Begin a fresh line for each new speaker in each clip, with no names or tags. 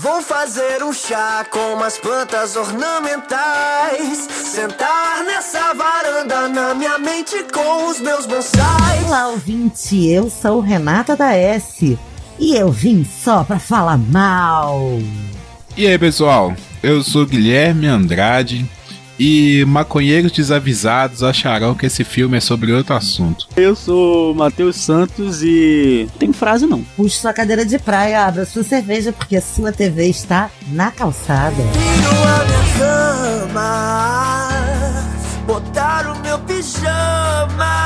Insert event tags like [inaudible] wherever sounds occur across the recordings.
Vou fazer um chá com umas plantas ornamentais. Sentar nessa varanda na minha mente com os meus bonsais.
Olá, ouvinte, eu sou Renata da S. E eu vim só pra falar mal.
E aí, pessoal? Eu sou Guilherme Andrade e maconheiros desavisados acharão que esse filme é sobre outro assunto.
Eu sou Matheus Santos e. Tem frase não.
Puxe sua cadeira de praia, abra sua cerveja, porque a sua TV está na calçada.
Tiro a minha cama, botar o meu pijama.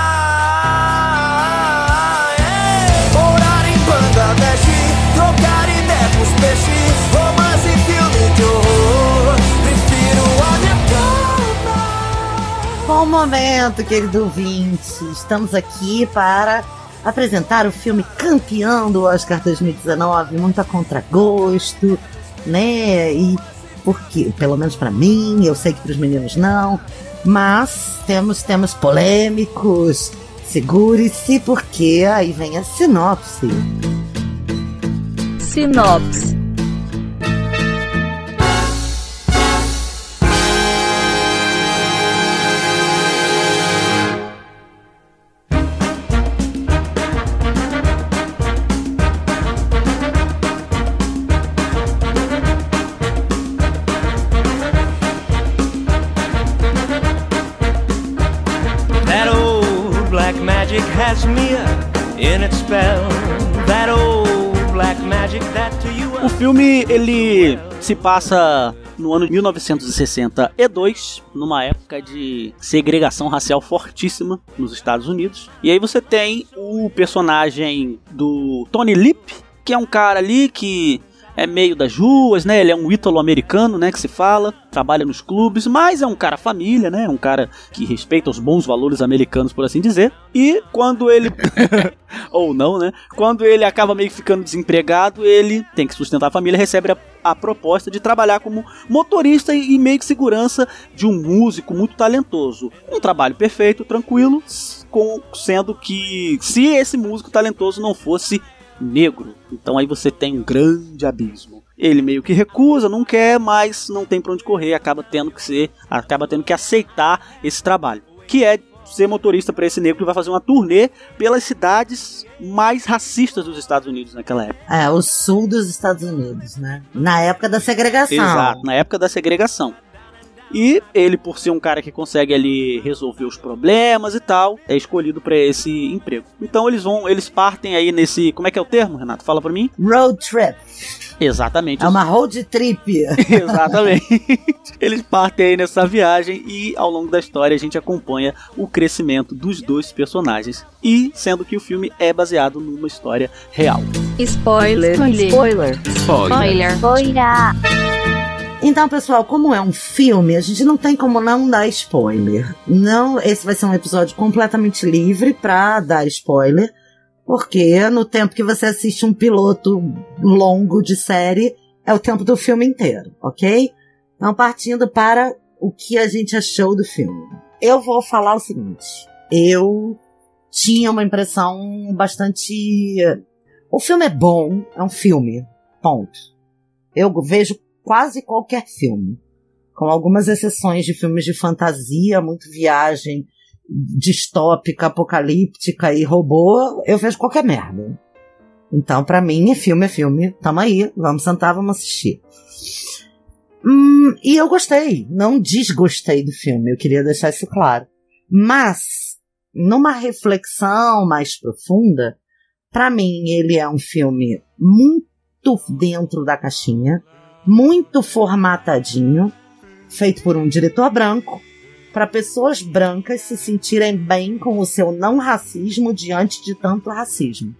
Bom momento, querido ouvinte. Estamos aqui para apresentar o filme campeão do Oscar 2019, muito a contragosto, né? E porque, pelo menos para mim, eu sei que para os meninos não, mas temos temas polêmicos. Segure-se, porque aí vem a sinopse.
Sinopse.
O filme ele se passa no ano de 1962, numa época de segregação racial fortíssima nos Estados Unidos. E aí você tem o personagem do Tony Lip, que é um cara ali que é meio das ruas, né? Ele é um ítalo-americano, né? Que se fala, trabalha nos clubes, mas é um cara família, né? Um cara que respeita os bons valores americanos, por assim dizer. E quando ele. [laughs] Ou não, né? Quando ele acaba meio que ficando desempregado, ele tem que sustentar a família, recebe a, a proposta de trabalhar como motorista e meio que segurança de um músico muito talentoso. Um trabalho perfeito, tranquilo, com, sendo que se esse músico talentoso não fosse negro. Então aí você tem um grande abismo. Ele meio que recusa, não quer, mas não tem pra onde correr, acaba tendo que ser, acaba tendo que aceitar esse trabalho, que é ser motorista para esse negro que vai fazer uma turnê pelas cidades mais racistas dos Estados Unidos naquela época.
É, o sul dos Estados Unidos, né? Na época da segregação.
Exato, na época da segregação. E ele, por ser um cara que consegue ali resolver os problemas e tal, é escolhido para esse emprego. Então eles vão, eles partem aí nesse, como é que é o termo, Renato? Fala para mim.
Road trip.
Exatamente.
É uma road trip. [laughs]
Exatamente. Eles partem aí nessa viagem e ao longo da história a gente acompanha o crescimento dos dois personagens. E sendo que o filme é baseado numa história real.
Spoiler. Spoiler. Spoiler.
Então, pessoal, como é um filme, a gente não tem como não dar spoiler. Não, esse vai ser um episódio completamente livre pra dar spoiler, porque no tempo que você assiste um piloto longo de série, é o tempo do filme inteiro, ok? Então, partindo para o que a gente achou do filme. Eu vou falar o seguinte. Eu tinha uma impressão bastante. O filme é bom, é um filme. Ponto. Eu vejo quase qualquer filme. Com algumas exceções de filmes de fantasia, muito viagem distópica, apocalíptica e robô, eu vejo qualquer merda. Então, pra mim, filme é filme. Tamo aí, vamos sentar, vamos assistir. Hum, e eu gostei, não desgostei do filme, eu queria deixar isso claro. Mas, numa reflexão mais profunda, pra mim ele é um filme muito dentro da caixinha, muito formatadinho, feito por um diretor branco, para pessoas brancas se sentirem bem com o seu não racismo diante de tanto racismo.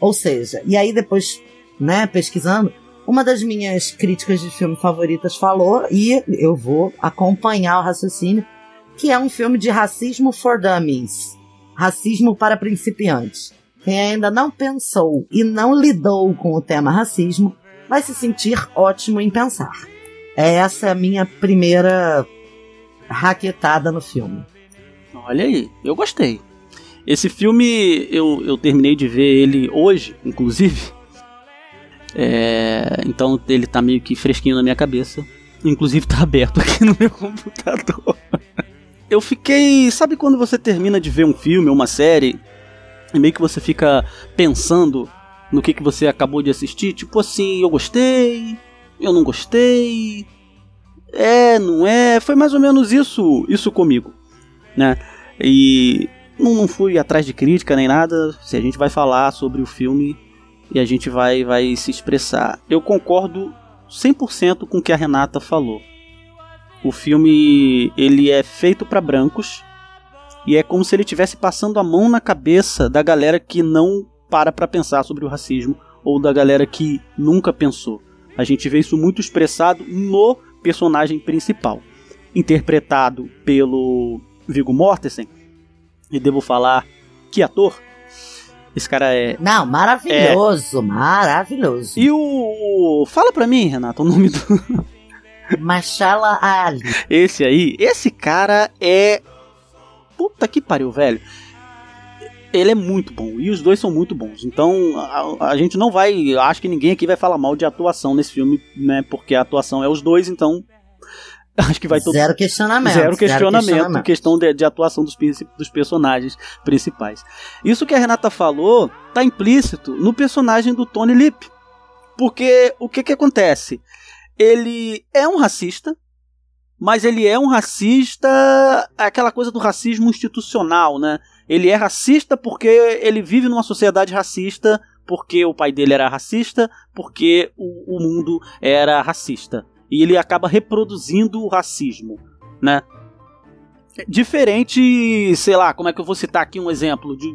Ou seja, e aí depois, né, pesquisando, uma das minhas críticas de filme favoritas falou, e eu vou acompanhar o raciocínio, que é um filme de racismo for dummies. Racismo para principiantes. Quem ainda não pensou e não lidou com o tema racismo vai se sentir ótimo em pensar. Essa é a minha primeira raquetada no filme.
Olha aí, eu gostei. Esse filme eu, eu terminei de ver ele hoje, inclusive. É, então ele tá meio que fresquinho na minha cabeça. Inclusive tá aberto aqui no meu computador. [laughs] Eu fiquei. Sabe quando você termina de ver um filme ou uma série e meio que você fica pensando no que, que você acabou de assistir? Tipo assim, eu gostei, eu não gostei. É, não é. Foi mais ou menos isso, isso comigo, né? E não, não fui atrás de crítica nem nada. Se a gente vai falar sobre o filme e a gente vai, vai se expressar. Eu concordo 100% com o que a Renata falou. O filme ele é feito para brancos e é como se ele estivesse passando a mão na cabeça da galera que não para para pensar sobre o racismo ou da galera que nunca pensou. A gente vê isso muito expressado no personagem principal, interpretado pelo Viggo Mortensen. E devo falar que ator. Esse cara é.
Não, maravilhoso, é... maravilhoso.
E o. Fala pra mim, Renato, o nome do. [laughs]
Machala Ali.
Esse aí, esse cara é. Puta que pariu, velho. Ele é muito bom e os dois são muito bons. Então a, a gente não vai. Acho que ninguém aqui vai falar mal de atuação nesse filme, né? Porque a atuação é os dois, então [laughs] Acho que vai todo...
Zero questionamento.
Zero questionamento, zero questionamento. questão de, de, atuação dos, dos personagens principais. Isso que a Renata falou tá implícito no personagem do Tony Lip. Porque o que que acontece? Ele é um racista, mas ele é um racista, aquela coisa do racismo institucional, né? Ele é racista porque ele vive numa sociedade racista, porque o pai dele era racista, porque o, o mundo era racista e ele acaba reproduzindo o racismo, né? Diferente, sei lá, como é que eu vou citar aqui um exemplo? De,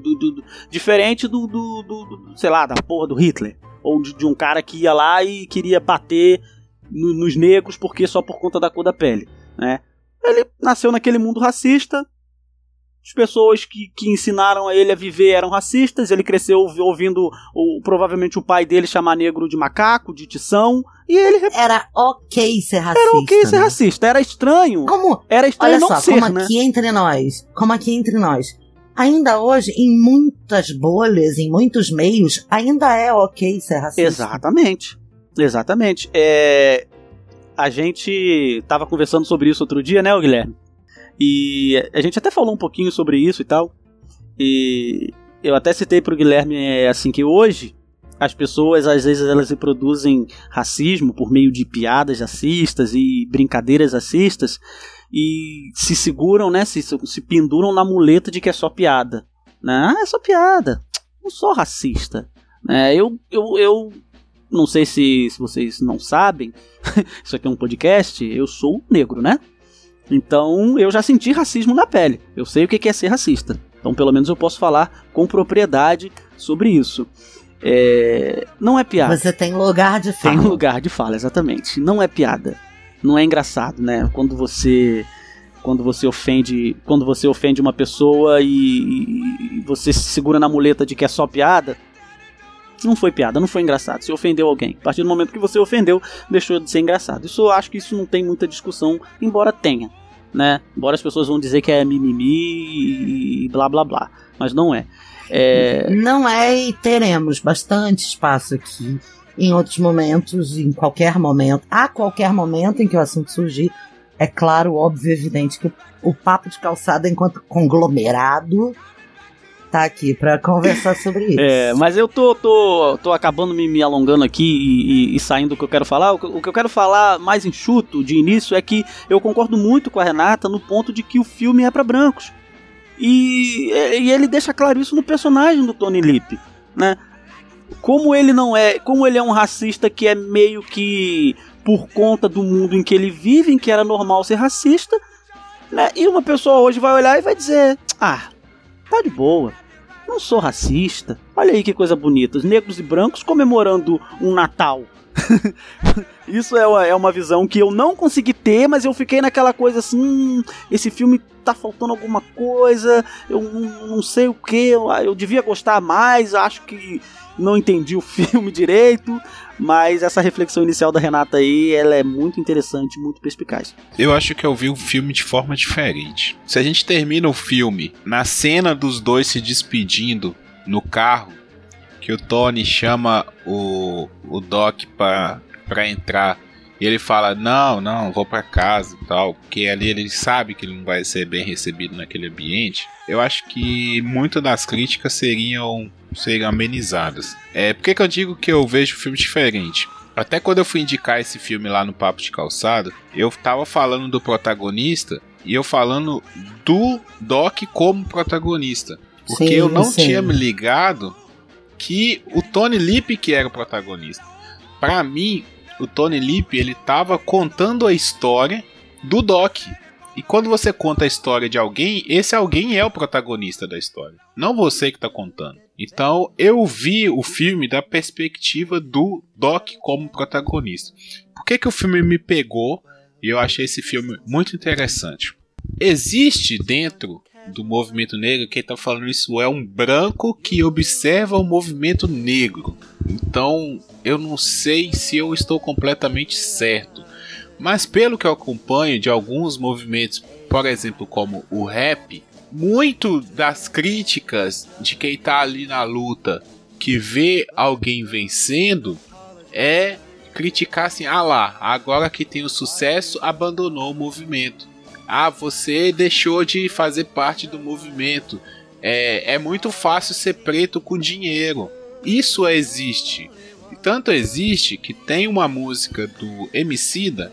diferente do, do, do, sei lá, da porra do Hitler. Ou de, de um cara que ia lá e queria bater no, nos negros porque só por conta da cor da pele, né? Ele nasceu naquele mundo racista, as pessoas que, que ensinaram a ele a viver eram racistas. Ele cresceu ouvindo o, provavelmente o pai dele chamar negro de macaco, de tição. E ele.
Era ok ser racista.
Era ok ser né? racista. Era estranho.
Como?
Era estranho
Olha
não
só,
ser,
como
né?
aqui entre nós. Como aqui entre nós. Ainda hoje, em muitas bolhas, em muitos meios, ainda é ok ser racista.
Exatamente. Exatamente. É, a gente tava conversando sobre isso outro dia, né, Guilherme? E a gente até falou um pouquinho sobre isso e tal. E eu até citei pro Guilherme é, assim que hoje as pessoas às vezes elas reproduzem racismo por meio de piadas racistas e brincadeiras racistas e se seguram, né, se, se penduram na muleta de que é só piada. Né? Ah, é só piada. Não sou racista. É, eu, eu, eu não sei se, se vocês não sabem, [laughs] isso aqui é um podcast, eu sou negro, né? Então eu já senti racismo na pele. Eu sei o que é ser racista. Então pelo menos eu posso falar com propriedade sobre isso. É... Não é piada.
Você tem lugar de fala.
Tem lugar de fala, exatamente. Não é piada. Não é engraçado, né? Quando você quando você ofende quando você ofende uma pessoa e, e, você se segura na muleta de que é só piada não foi piada, não foi engraçado. Você ofendeu alguém. A partir do momento que você ofendeu, deixou de ser engraçado. Isso eu acho que isso não tem muita discussão, embora tenha né? Embora as pessoas vão dizer que é mimimi e blá blá blá, mas não é. é...
Não é e teremos bastante espaço aqui em outros momentos, em qualquer momento, a qualquer momento em que o assunto surgir. É claro, óbvio, evidente que o, papo de calçada enquanto conglomerado tá aqui para conversar sobre [laughs] isso.
É, mas eu tô, tô, tô acabando me, me alongando aqui e, e, e, saindo do que eu quero falar. O que, o que eu quero falar mais enxuto de início é que eu concordo muito com a Renata no ponto de que o filme é para brancos. E, e ele deixa claro isso no personagem do Tony Lip, né? Como ele não é, como ele é um racista que é meio que por conta do mundo em que ele vive, em que era normal ser racista, né? E uma pessoa hoje vai olhar e vai dizer: "Ah, tá de boa. Não sou racista. Olha aí que coisa bonita. Os negros e brancos comemorando um Natal. [laughs] Isso é uma, é uma visão que eu não consegui ter, mas eu fiquei naquela coisa assim: hum, esse filme tá faltando alguma coisa, eu não, não sei o que, eu, eu devia gostar mais, acho que não entendi o [laughs] filme direito, mas essa reflexão inicial da Renata aí, ela é muito interessante, muito perspicaz.
Eu acho que eu vi o filme de forma diferente. Se a gente termina o filme na cena dos dois se despedindo no carro, que o Tony chama o, o Doc pra entrar e ele fala: Não, não, vou para casa e tal, porque ali ele sabe que ele não vai ser bem recebido naquele ambiente. Eu acho que muitas das críticas seriam, seriam amenizadas. É, por que, que eu digo que eu vejo o filme diferente? Até quando eu fui indicar esse filme lá no Papo de Calçado, eu tava falando do protagonista e eu falando do Doc como protagonista. Porque sim, eu não sim. tinha me ligado que o Tony Lip que era o protagonista. Para mim, o Tony Lip ele tava contando a história do Doc. E quando você conta a história de alguém, esse alguém é o protagonista da história, não você que está contando. Então eu vi o filme da perspectiva do Doc como protagonista. Por que, que o filme me pegou e eu achei esse filme muito interessante? Existe dentro do movimento negro, quem está falando isso é um branco que observa o movimento negro. Então eu não sei se eu estou completamente certo, mas pelo que eu acompanho de alguns movimentos, por exemplo, como o rap, muito das críticas de quem está ali na luta que vê alguém vencendo é criticar assim: ah lá, agora que tem o sucesso, abandonou o movimento. Ah, você deixou de fazer parte do movimento. É, é muito fácil ser preto com dinheiro. Isso existe. E tanto existe que tem uma música do Emicida,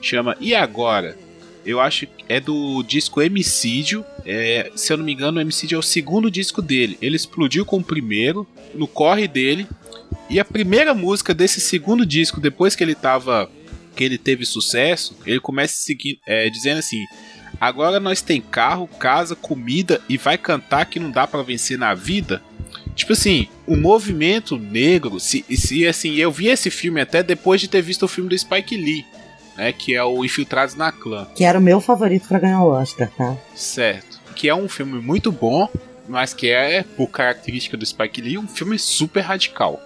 chama E Agora? Eu acho que é do disco Emicídio. É, se eu não me engano, o Emicídio é o segundo disco dele. Ele explodiu com o primeiro, no corre dele. E a primeira música desse segundo disco, depois que ele tava que ele teve sucesso, ele começa seguir, é, dizendo assim: agora nós tem carro, casa, comida e vai cantar que não dá para vencer na vida. Tipo assim, o movimento negro, se, se assim, eu vi esse filme até depois de ter visto o filme do Spike Lee, né, que é o Infiltrados na Clã.
Que era o meu favorito para ganhar o Oscar, tá?
Certo. Que é um filme muito bom, mas que é, por característica do Spike Lee, um filme super radical.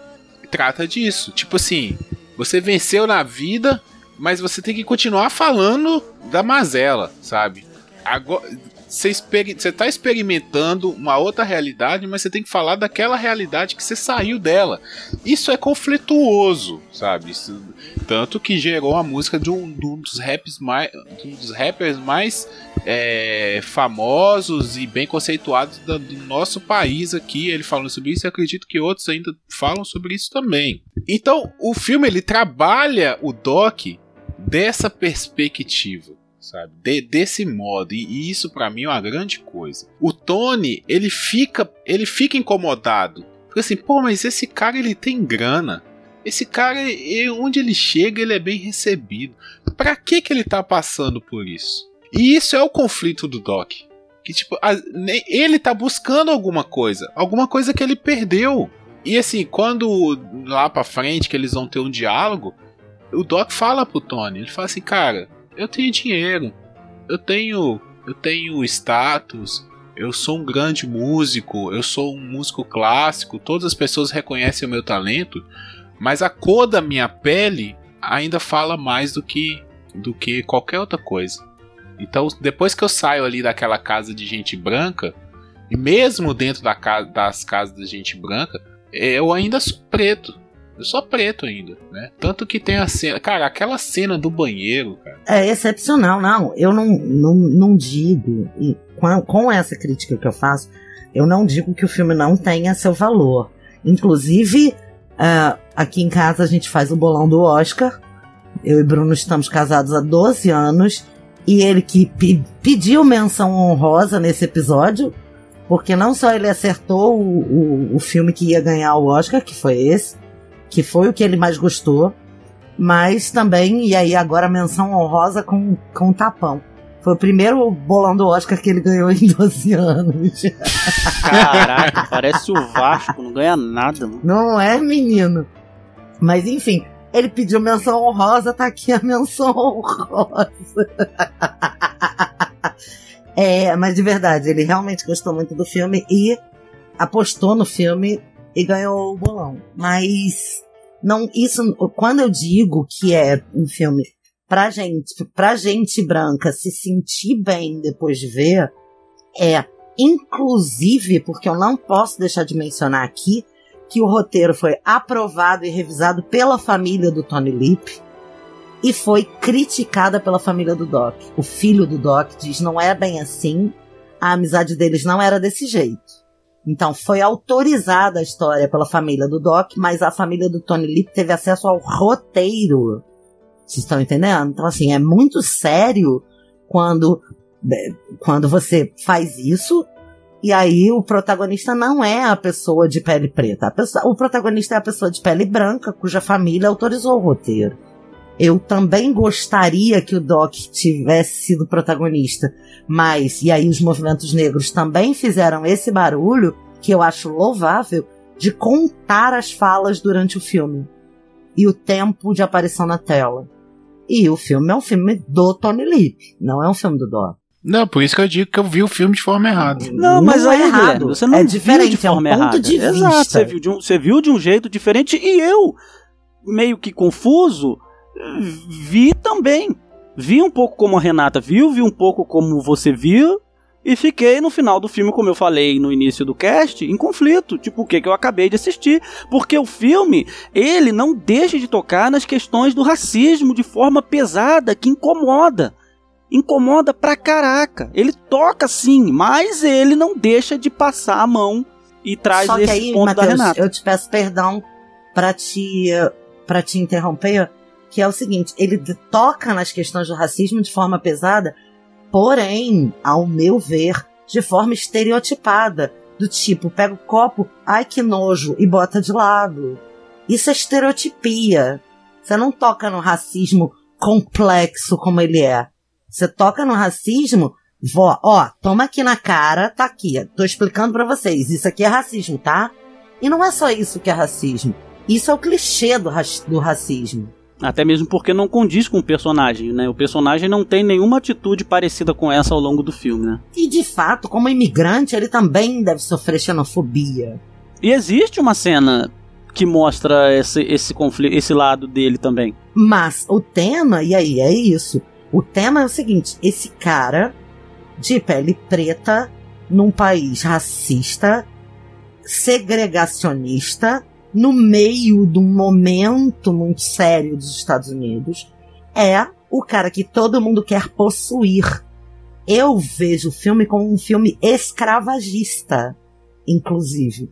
Trata disso, tipo assim, você venceu na vida, mas você tem que continuar falando da mazela, sabe? Agora, você, experi você tá experimentando uma outra realidade, mas você tem que falar daquela realidade que você saiu dela. Isso é conflituoso, sabe? Isso, tanto que gerou a música de um, de um dos, raps mais, um dos rappers mais é, famosos e bem conceituados do, do nosso país aqui. Ele falando sobre isso e acredito que outros ainda falam sobre isso também. Então, o filme ele trabalha o Doc dessa perspectiva sabe? De, desse modo. E, e isso para mim é uma grande coisa. O Tony, ele fica, ele fica incomodado. Fica assim, pô, mas esse cara ele tem grana. Esse cara, onde ele chega, ele é bem recebido. Pra que que ele tá passando por isso? E isso é o conflito do Doc. Que tipo, a, ele tá buscando alguma coisa, alguma coisa que ele perdeu. E assim, quando lá pra frente que eles vão ter um diálogo, o Doc fala pro Tony, ele fala assim, cara, eu tenho dinheiro, eu tenho, eu tenho status, eu sou um grande músico, eu sou um músico clássico, todas as pessoas reconhecem o meu talento, mas a cor da minha pele ainda fala mais do que do que qualquer outra coisa. Então, depois que eu saio ali daquela casa de gente branca, e mesmo dentro da casa, das casas de gente branca, eu ainda sou preto. Sou preto ainda, né? Tanto que tem a cena. Cara, aquela cena do banheiro, cara.
É excepcional, não. Eu não, não, não digo. E com, com essa crítica que eu faço, eu não digo que o filme não tenha seu valor. Inclusive, uh, aqui em casa a gente faz o bolão do Oscar. Eu e Bruno estamos casados há 12 anos. E ele que pe pediu menção honrosa nesse episódio, porque não só ele acertou o, o, o filme que ia ganhar o Oscar, que foi esse, que foi o que ele mais gostou, mas também, e aí agora menção honrosa com, com o tapão. Foi o primeiro bolão do Oscar que ele ganhou em [laughs] 12 anos.
Caraca, parece o Vasco, não ganha nada, mano.
Não é, menino? Mas enfim, ele pediu menção honrosa, tá aqui a menção honrosa. [laughs] é, mas de verdade, ele realmente gostou muito do filme e apostou no filme e ganhou o bolão. Mas não isso quando eu digo que é um filme pra gente, pra gente branca se sentir bem depois de ver, é inclusive porque eu não posso deixar de mencionar aqui que o roteiro foi aprovado e revisado pela família do Tony Lip e foi criticada pela família do Doc. O filho do Doc diz não é bem assim, a amizade deles não era desse jeito. Então foi autorizada a história pela família do Doc, mas a família do Tony Lip teve acesso ao roteiro. Vocês estão entendendo? Então assim, é muito sério quando quando você faz isso e aí o protagonista não é a pessoa de pele preta. Pessoa, o protagonista é a pessoa de pele branca, cuja família autorizou o roteiro. Eu também gostaria que o Doc tivesse sido protagonista, mas e aí os movimentos negros também fizeram esse barulho que eu acho louvável de contar as falas durante o filme e o tempo de aparição na tela. E o filme é um filme do Tony Lip, não é um filme do Doc.
Não, por isso que eu digo que eu vi o filme de forma errada.
Não, mas
Não
aí,
é errado.
Guilherme, você não
É
viu
diferente,
de
é um
forma
ponto
errada.
de
Exato,
vista.
você viu, de um, você viu de um jeito diferente e eu, meio que confuso, vi também. Vi um pouco como a Renata viu, vi um pouco como você viu, e fiquei no final do filme, como eu falei no início do cast, em conflito. Tipo, o que, que eu acabei de assistir. Porque o filme, ele não deixa de tocar nas questões do racismo de forma pesada, que incomoda. Incomoda pra caraca. Ele toca sim, mas ele não deixa de passar a mão e traz
Só que
esse
aí,
ponto da
Matheus,
Renata.
eu te peço perdão pra te, pra te interromper, que é o seguinte, ele toca nas questões do racismo de forma pesada, porém, ao meu ver, de forma estereotipada, do tipo, pega o copo, ai que nojo, e bota de lado. Isso é estereotipia. Você não toca no racismo complexo como ele é. Você toca no racismo Vó, ó, toma aqui na cara, tá aqui. Tô explicando pra vocês. Isso aqui é racismo, tá? E não é só isso que é racismo. Isso é o clichê do, ra- do racismo.
Até mesmo porque não condiz com o personagem, né? O personagem não tem nenhuma atitude parecida com essa ao longo do filme, né?
E de fato, como imigrante, ele também deve sofrer xenofobia.
E existe uma cena que mostra esse, esse conflito, esse lado dele também.
Mas o tema, e aí é isso. O tema é o seguinte: esse cara de pele preta num país racista, segregacionista, no meio de um momento muito sério dos Estados Unidos, é o cara que todo mundo quer possuir. Eu vejo o filme como um filme escravagista, inclusive.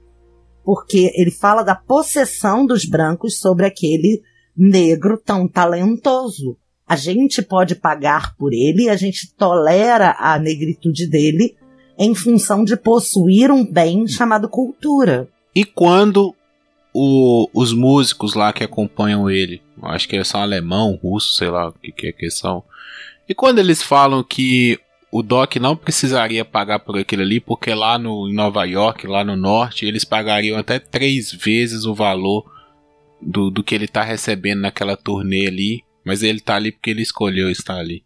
Porque ele fala da possessão dos brancos sobre aquele negro tão talentoso. A gente pode pagar por ele, a gente tolera a negritude dele em função de possuir um bem chamado cultura.
E quando o- os músicos lá que acompanham ele, acho que eles são alemão, russo, sei lá o que, que é que são. E quando eles falam que o Doc não precisaria pagar por aquilo ali, porque lá no, em Nova York, lá no norte, eles pagariam até três vezes o valor do, do que ele tá recebendo naquela turnê ali. Mas ele tá ali porque ele escolheu estar ali.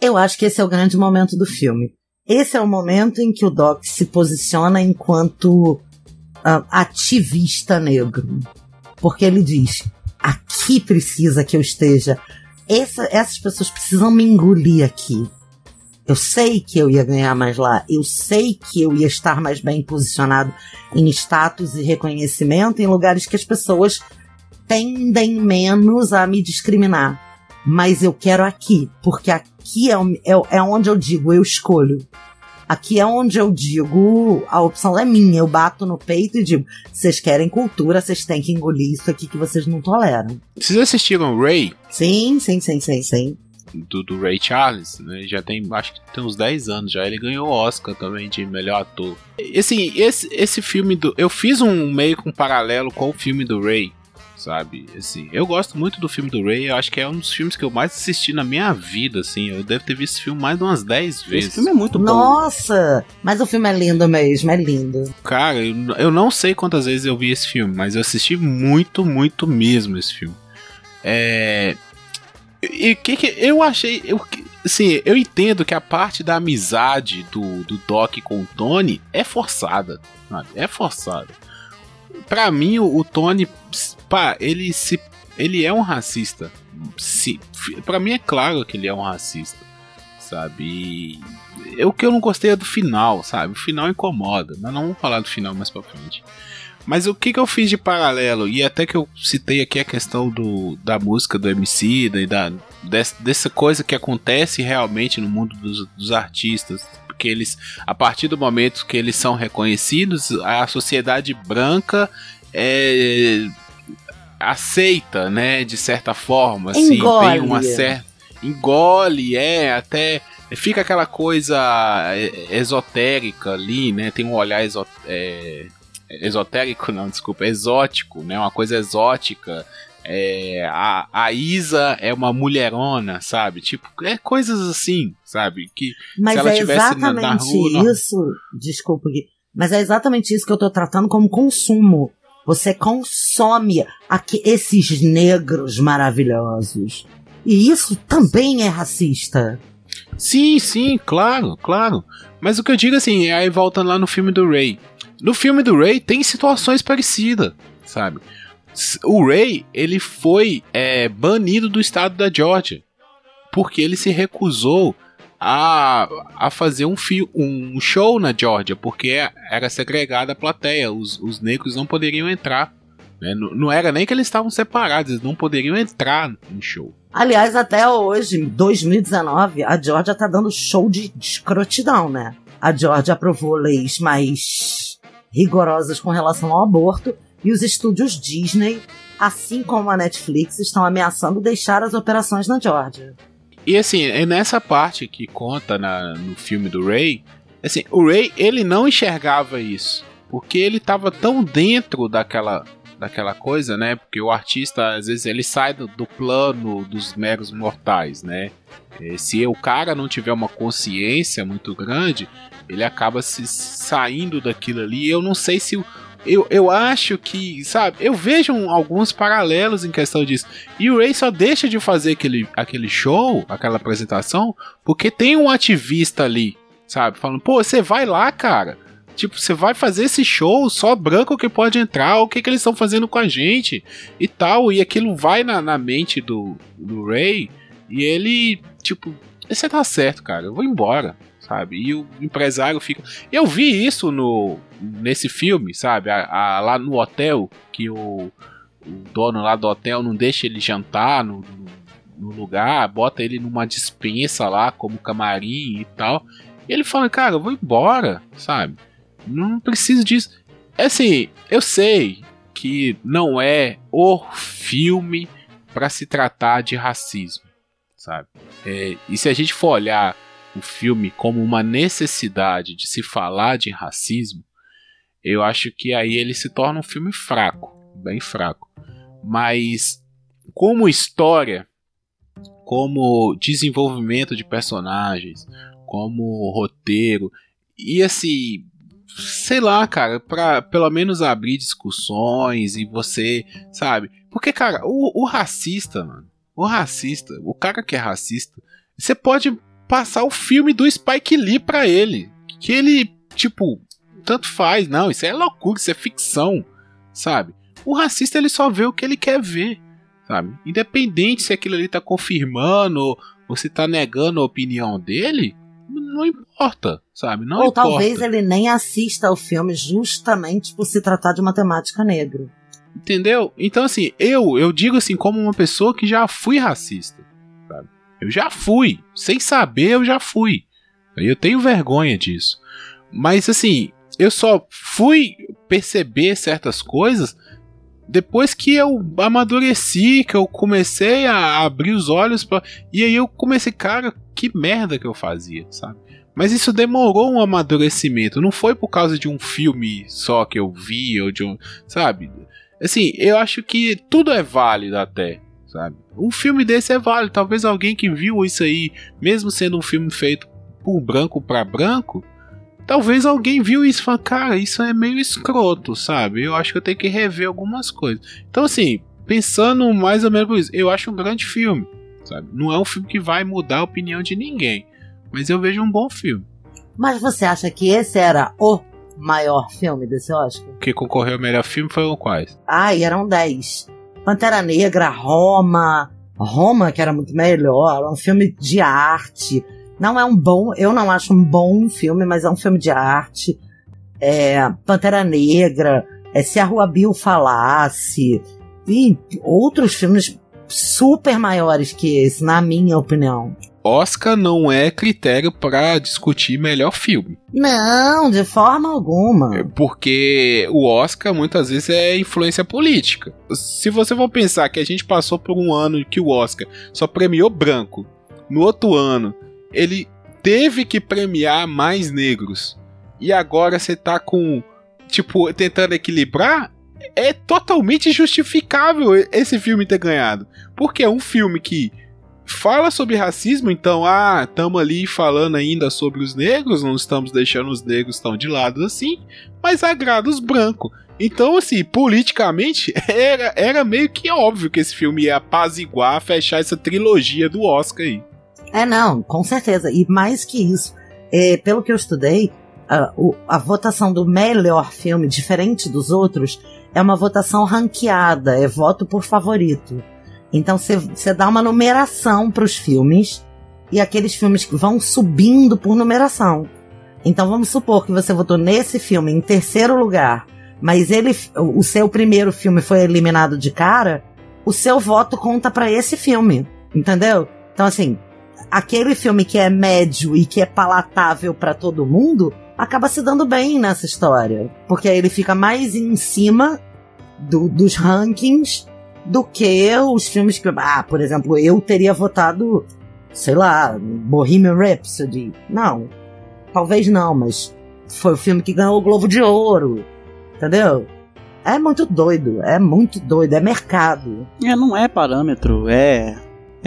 Eu acho que esse é o grande momento do filme. Esse é o momento em que o Doc se posiciona enquanto ah, ativista negro. Porque ele diz: aqui precisa que eu esteja. Essa- essas pessoas precisam me engolir aqui. Eu sei que eu ia ganhar mais lá. Eu sei que eu ia estar mais bem posicionado em status e reconhecimento em lugares que as pessoas tendem menos a me discriminar mas eu quero aqui, porque aqui é, é, é onde eu digo, eu escolho. Aqui é onde eu digo, a opção é minha, eu bato no peito e digo, vocês querem cultura, vocês têm que engolir isso aqui que vocês não toleram.
Vocês assistiram Ray?
Sim, sim, sim, sim, sim.
do, do Ray Charles, né? Já tem, acho que tem uns 10 anos já. Ele ganhou o Oscar também de melhor ator. E, assim, esse, esse filme do. Eu fiz um meio com um paralelo com o filme do Ray, sabe? Assim, eu gosto muito do filme do Ray. Eu acho que é um dos filmes que eu mais assisti na minha vida, assim. Eu devo ter visto esse filme mais de umas 10 vezes.
Esse filme é muito bom.
Nossa! Mas o filme é lindo mesmo, é lindo.
Cara, eu, eu não sei quantas vezes eu vi esse filme, mas eu assisti muito, muito mesmo esse filme. É. E o que que eu achei. Eu, assim, eu entendo que a parte da amizade do, do Doc com o Tony é forçada. sabe? É forçada. Pra mim, o, o Tony. Pá, ele se. Ele é um racista. Se, pra mim é claro que ele é um racista. Sabe? E o que eu não gostei é do final, sabe? O final incomoda. Mas não vamos falar do final mais pra frente. Mas o que, que eu fiz de paralelo? E até que eu citei aqui a questão do, da música do MC e da, dessa, dessa coisa que acontece realmente no mundo dos, dos artistas. Porque eles, a partir do momento que eles são reconhecidos, a sociedade branca é, aceita, né, de certa forma, assim,
Engole.
tem uma certa engole, é, até fica aquela coisa é, esotérica ali, né? Tem um olhar exo, é, esotérico, não, desculpa, exótico, né? Uma coisa exótica. É, a, a Isa é uma mulherona, sabe? Tipo, é coisas assim, sabe? Que
Mas
se ela
é
tivesse na,
exatamente
na rua. não-
isso. Desculpa, Gui. Mas é exatamente isso que eu tô tratando como consumo. Você consome aqui, esses negros maravilhosos. E isso também é racista.
Sim, sim, claro, claro. Mas o que eu digo assim, aí voltando lá no filme do Ray. No filme do Ray tem situações parecidas, sabe? O Ray, ele foi é, banido do estado da Georgia. Porque ele se recusou a, a fazer um, fio, um show na Georgia. Porque era segregada a plateia. Os, os negros não poderiam entrar. né? Não, não era nem que eles estavam separados, eles não poderiam entrar no show.
Aliás, até hoje, em 2019, a Georgia tá dando show de escrotidão, né? A Georgia aprovou leis mais rigorosas com relação ao aborto e os estúdios Disney, assim como a Netflix, estão ameaçando deixar as operações na Georgia.
E assim, é nessa parte que conta na- no filme do Ray, assim, o Ray ele não enxergava isso, porque ele tava tão dentro daquela daquela coisa, né? Porque o artista às vezes ele sai do, do plano dos meros mortais, né? Eh, Se o cara não tiver uma consciência muito grande, ele acaba se saindo daquilo ali. Eu não sei se o eu, eu acho que, sabe, eu vejo alguns paralelos em questão disso. E o Ray só deixa de fazer aquele, aquele show, aquela apresentação, porque tem um ativista ali, sabe? Falando, pô, você vai lá, cara. Tipo, você vai fazer esse show, só branco que pode entrar, o que, que eles estão fazendo com a gente e tal. E aquilo vai na, na mente do, do Ray e ele, tipo, você tá certo, cara, eu vou embora, sabe? E o empresário fica. Eu vi isso no nesse filme, sabe? A- a- lá no hotel, que o, o dono lá do hotel não deixa ele jantar no, no- lugar, bota ele numa dispensa lá como camarim e tal. E ele fala, cara, eu vou embora, sabe? Não preciso disso. É assim, eu sei que não é o filme para se tratar de racismo, sabe? É, e se a gente for olhar o filme como uma necessidade de se falar de racismo, eu acho que aí ele se torna um filme fraco, bem fraco. Mas como história, como desenvolvimento de personagens, como roteiro, e assim, sei lá, cara, pra pelo menos abrir discussões e você, sabe? Porque, cara, o, o racista, mano, o racista, o cara que é racista, você pode passar o filme do Spike Lee pra ele, que ele, tipo, tanto faz, não, isso é loucura, isso é ficção, sabe? O racista ele só vê o que ele quer ver, sabe? Independente se aquilo ali tá confirmando ou, ou se tá negando a opinião dele, não importa, sabe? Não
Ou
importa.
talvez ele nem assista ao filme justamente por se tratar de uma temática negra.
Entendeu? Então, assim, eu, eu digo assim, como uma pessoa que já fui racista. Eu já fui. Sem saber, eu já fui. Eu tenho vergonha disso. Mas, assim, eu só fui perceber certas coisas depois que eu amadureci, que eu comecei a abrir os olhos pra... E aí eu comecei, cara, que merda que eu fazia, sabe? Mas isso demorou um amadurecimento. Não foi por causa de um filme só que eu vi, ou de um. Sabe? Assim, eu acho que tudo é válido até, sabe? Um filme desse é válido. Talvez alguém que viu isso aí, mesmo sendo um filme feito por branco para branco, talvez alguém viu isso e falou, cara, isso é meio escroto, sabe? Eu acho que eu tenho que rever algumas coisas. Então, assim, pensando mais ou menos por isso, eu acho um grande filme, sabe? Não é um filme que vai mudar a opinião de ninguém, mas eu vejo um bom filme.
Mas você acha que esse era o maior filme desse Oscar?
O que concorreu ao melhor filme foi o quais?
Ai, eram 10. Pantera Negra, Roma. Roma, que era muito melhor. Um filme de arte. Não é um bom. Eu não acho um bom filme, mas é um filme de arte. É, Pantera Negra. é, se a Rua Bill falasse, e outros filmes super maiores que esse, na minha opinião.
Oscar não é critério para discutir melhor filme.
Não, de forma alguma.
Porque o Oscar muitas vezes é influência política. Se você for pensar que a gente passou por um ano que o Oscar só premiou branco, no outro ano ele teve que premiar mais negros. E agora você tá com tipo tentando equilibrar, é totalmente justificável esse filme ter ganhado. Porque é um filme que fala sobre racismo, então, ah, estamos ali falando ainda sobre os negros, não estamos deixando os negros tão de lado assim, mas agrada os brancos. Então, assim, politicamente, [laughs] era, era meio que óbvio que esse filme ia apaziguar, fechar essa trilogia do Oscar aí.
É, não, com certeza. E mais que isso, é, pelo que eu estudei, a, o, a votação do melhor filme, diferente dos outros, é uma votação ranqueada, é voto por favorito. Então você dá uma numeração para os filmes e aqueles filmes que vão subindo por numeração. Então vamos supor que você votou nesse filme em terceiro lugar, mas ele, o seu primeiro filme foi eliminado de cara, o seu voto conta para esse filme, entendeu? Então assim, aquele filme que é médio e que é palatável para todo mundo acaba se dando bem nessa história, porque aí ele fica mais em cima do, dos rankings do que os filmes que. Ah, por exemplo, eu teria votado, sei lá, Bohemian Rhapsody. Não. Talvez não, mas foi o filme que ganhou o Globo de Ouro. Entendeu? É muito doido, é muito doido, é mercado.
É, não é parâmetro, é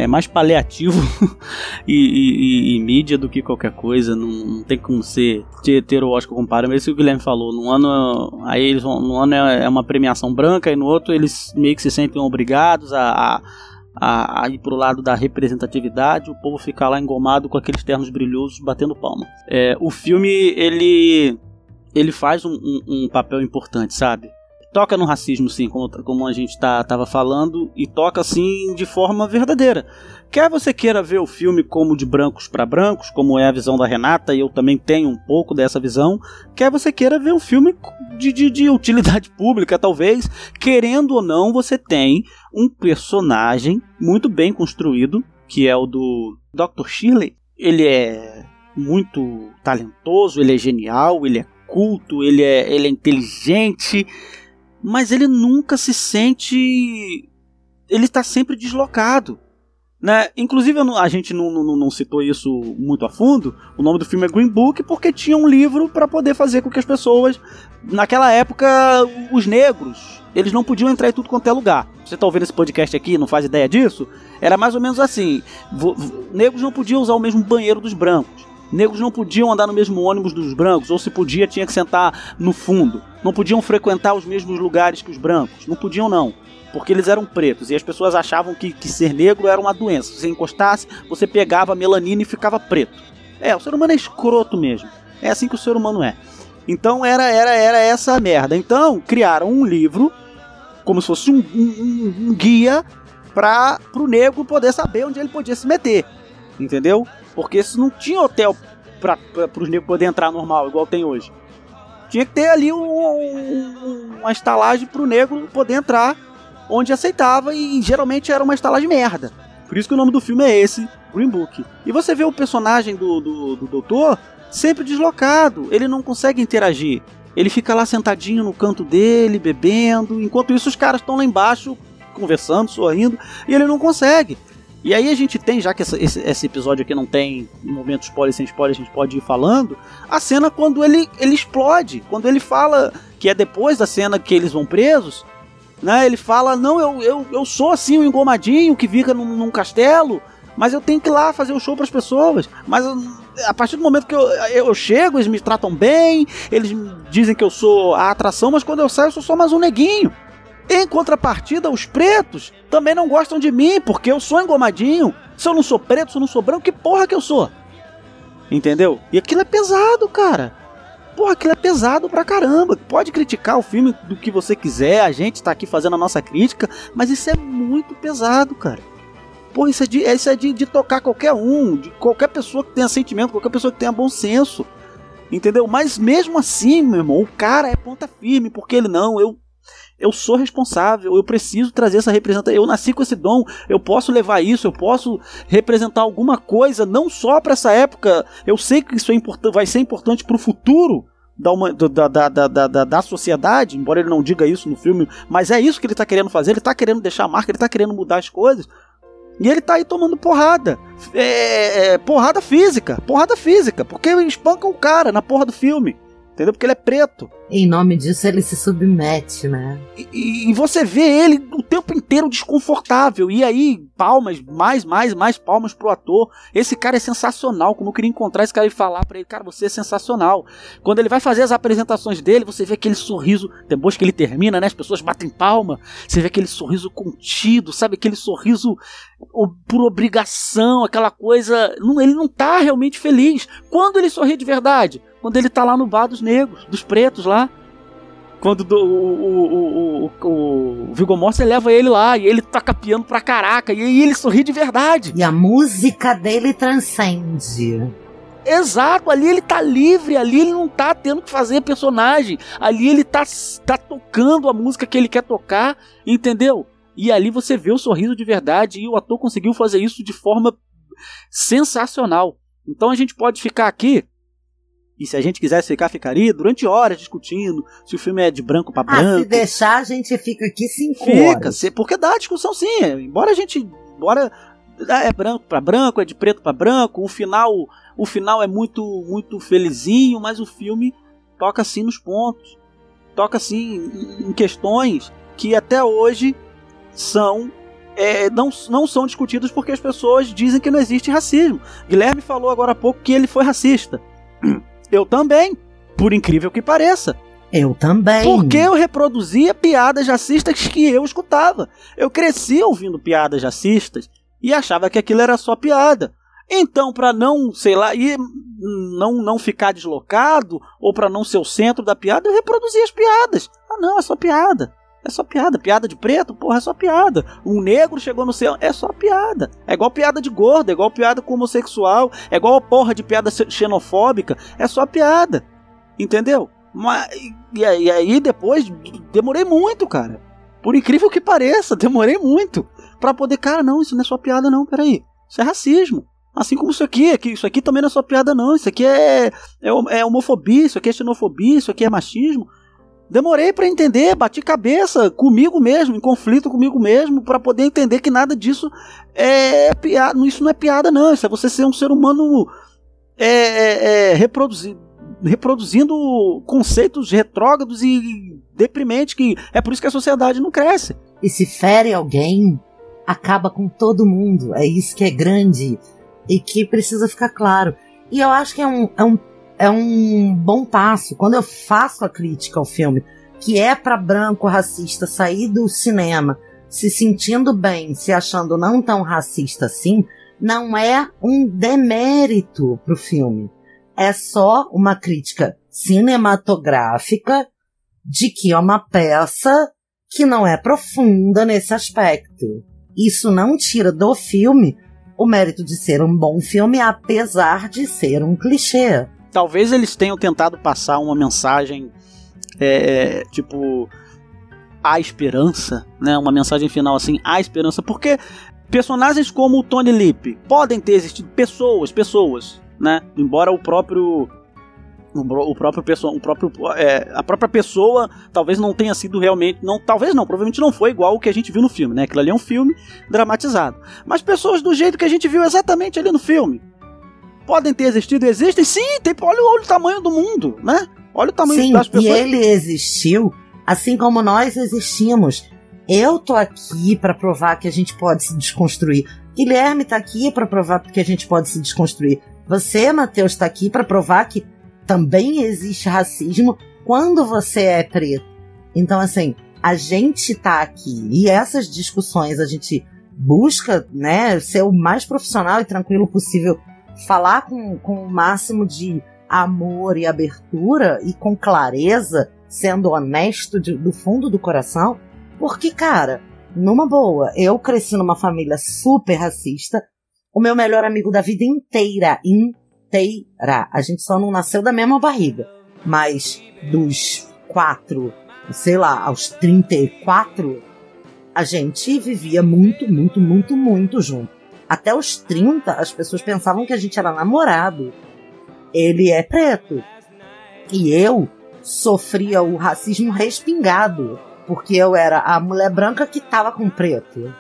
é mais paliativo [laughs] e, e, e, mídia do que qualquer coisa. Não, não tem como ser ter, ter o Oscar como parâmetro. Isso que o Guilherme falou. No ano, aí eles vão, no ano é, é uma premiação branca e no outro eles meio que se sentem obrigados a, a a, a, ir pro lado da representatividade, o povo ficar lá engomado com aqueles ternos brilhosos batendo palma. É, o filme ele ele faz um, um, um, papel importante, sabe? Toca no racismo, sim, como, como a gente tá, tava falando, e toca, assim, de forma verdadeira. Quer você queira ver o filme como de brancos para brancos, como é a visão da Renata, e eu também tenho um pouco dessa visão, quer você queira ver um filme de, de, de utilidade [laughs] pública, talvez, querendo ou não, você tem um personagem muito bem construído, que é o do Dr. Shirley. Ele é muito talentoso, ele é genial, ele é culto, ele é, ele é inteligente, mas ele nunca se sente. Ele está sempre deslocado. Né? Inclusive, a gente não, não, não, citou isso muito a fundo. O nome do filme é Green Book porque tinha um livro para poder fazer com que as pessoas. Naquela época, os negros, eles não podiam entrar em tudo quanto é lugar. Você está ouvindo esse podcast aqui não faz ideia disso? Era mais ou menos assim: negros não podiam usar o mesmo banheiro dos brancos. Negros não podiam andar no mesmo ônibus dos brancos, ou se podia, tinha que sentar no fundo. Não podiam frequentar os mesmos lugares que os brancos. Não podiam, não. Porque eles eram pretos e as pessoas achavam que, que ser negro era uma doença. Se você encostasse, você pegava melanina e ficava preto. É, o ser humano é escroto mesmo. É assim que o ser humano é. Então era, era, era essa merda. Então criaram um livro, como se fosse um, um, um guia para o negro poder saber onde ele podia se meter. Entendeu? Porque se não tinha hotel para os negros poderem entrar normal, igual tem hoje. Tinha que ter ali um, um, uma estalagem para o negro poder entrar onde aceitava e geralmente era uma estalagem merda. Por isso que o nome do filme é esse, Green Book. E você vê o personagem do, do, do doutor sempre deslocado, ele não consegue interagir. Ele fica lá sentadinho no canto dele, bebendo, enquanto isso os caras estão lá embaixo conversando, sorrindo, e ele não consegue. E aí a gente tem, já que esse, esse, episódio aqui não tem momento spoiler sem spoiler, a gente pode ir falando, a cena quando ele, ele explode, quando ele fala que é depois da cena que eles vão presos, né? Ele fala, não, eu, eu, eu sou assim o um engomadinho que fica num, num, castelo, mas eu tenho que ir lá fazer o show para as pessoas. Mas a partir do momento que eu, eu chego, eles me tratam bem, eles dizem que eu sou a atração, mas quando eu saio eu sou só mais um neguinho. Em contrapartida, os pretos também não gostam de mim, porque eu sou engomadinho. Se eu não sou preto, se eu não sou branco, que porra que eu sou? Entendeu? E aquilo é pesado, cara. Porra, aquilo é pesado pra caramba. Pode criticar o filme do que você quiser, a gente tá aqui fazendo a nossa crítica, mas isso é muito pesado, cara. Porra, isso é de, isso é de, de tocar qualquer um, de qualquer pessoa que tenha sentimento, qualquer pessoa que tenha bom senso. Entendeu? Mas mesmo assim, meu irmão, o cara é ponta firme, porque ele não, eu eu sou responsável, eu preciso trazer essa representação. Eu nasci com esse dom, eu posso levar isso, eu posso representar alguma coisa, não só para essa época. Eu sei que isso é vai ser importante para o futuro da, uma, da, da, da, da, da sociedade, embora ele não diga isso no filme, mas é isso que ele está querendo fazer. Ele está querendo deixar a marca, ele está querendo mudar as coisas. E ele tá aí tomando porrada. É, é, porrada física. Porrada física. Porque espanca o cara na porra do filme entendeu? Porque ele é preto.
Em nome disso, ele se submete, né?
E, e, você vê ele o tempo inteiro desconfortável. E aí, palmas, mais, mais, mais palmas pro ator. Esse cara é sensacional. Como eu queria encontrar esse cara e falar para ele, cara, você é sensacional. Quando ele vai fazer as apresentações dele, você vê aquele sorriso, depois que ele termina, né? As pessoas batem palma. Você vê aquele sorriso contido, sabe? Aquele sorriso por obrigação, aquela coisa. Ele não tá realmente feliz. Quando ele sorri de verdade? Quando ele tá lá no bar dos negros, dos pretos lá. Quando do, o, o, o, o, Viggo Mortensen leva ele lá e ele toca piano pra caraca e aí ele sorri de verdade.
E a música dele transcende.
Exato, ali ele tá livre, ali ele não tá tendo que fazer personagem, ali ele tá, tá tocando a música que ele quer tocar, entendeu? E ali você vê o sorriso de verdade e o ator conseguiu fazer isso de forma sensacional. Então a gente pode ficar aqui e se a gente quisesse ficar, ficaria durante horas discutindo se o filme é de branco para branco. Ah,
se deixar, a gente fica aqui cinco
fica,
horas.
porque dá discussão sim. Embora a gente. Embora é branco para branco, é de preto para branco, o final, o final é muito muito felizinho, mas o filme toca assim nos pontos. Toca assim em questões que até hoje são é, não, não são discutidas porque as pessoas dizem que não existe racismo. Guilherme falou agora há pouco que ele foi racista. Eu também, por incrível que pareça.
Eu também.
Porque eu reproduzia piadas racistas que eu escutava. Eu cresci ouvindo piadas racistas e achava que aquilo era só piada. Então, para não, sei lá, e não não ficar deslocado ou para não ser o centro da piada, eu reproduzia as piadas. Ah, não, é só piada. É só piada. Piada de preto, porra, é só piada. Um negro chegou no céu, é só piada. É igual piada de gordo, é igual piada com homossexual, é igual porra de piada xenofóbica, é só piada. Entendeu? Mas, e, aí depois, demorei muito, cara. Por incrível que pareça, [laughs] demorei muito. para poder, cara, não, isso não é só piada, não, peraí. Isso é racismo. Assim como isso aqui, aqui, isso aqui também não é só piada, não. Isso aqui é, é, é homofobia, isso aqui é xenofobia, isso aqui é machismo. Demorei para entender, bati cabeça comigo mesmo, em conflito comigo mesmo, para poder entender que nada disso é piada. Isso não é piada, não. Isso é você ser um ser humano é, é, é reproduzindo, reproduzindo conceitos retrógrados e deprimentes, que é por isso que a sociedade não cresce.
E se fere alguém, acaba com todo mundo. É isso que é grande e que precisa ficar claro. E eu acho que é um, é um é um bom passo. Quando eu faço a crítica ao filme, que é para branco racista sair do cinema se sentindo bem, se achando não tão racista assim, não é um demérito pro filme. É só uma crítica cinematográfica de que é uma peça que não é profunda nesse aspecto. Isso não tira do filme o mérito de ser um bom filme, apesar de ser um clichê
talvez eles tenham tentado passar uma mensagem é, é, tipo a esperança, né? Uma mensagem final assim, a esperança, porque personagens como o Tony Lip podem ter existido pessoas, pessoas, né? Embora o próprio o, próprio pessoa, o próprio é, a própria pessoa talvez não tenha sido realmente, não, talvez não, provavelmente não foi igual o que a gente viu no filme, né? Aquilo ali é um filme dramatizado. Mas pessoas do jeito que a gente viu exatamente ali no filme, podem ter existido, existem sim, tem, olha, olha o tamanho do mundo, né? Olha o tamanho
sim,
das pessoas.
E ele existiu assim como nós existimos. Eu tô aqui para provar que a gente pode se desconstruir. Guilherme tá aqui para provar que a gente pode se desconstruir. Você, Matheus, tá aqui para provar que também existe racismo quando você é preto. Então, assim, a gente tá aqui e essas discussões a gente busca, né, ser o mais profissional e tranquilo possível falar com, com o máximo de amor e abertura e com clareza, sendo honesto de, do fundo do coração, porque, cara, numa boa, eu cresci numa família super racista, o meu melhor amigo da vida inteira, inteira. A gente só não nasceu da mesma barriga. Mas dos quatro, sei lá, aos 34, a gente vivia muito, muito, muito, muito junto. Até os 30, as pessoas pensavam que a gente era namorado. Ele é preto. E eu sofria o racismo respingado. Porque eu era a mulher branca que tava com preto.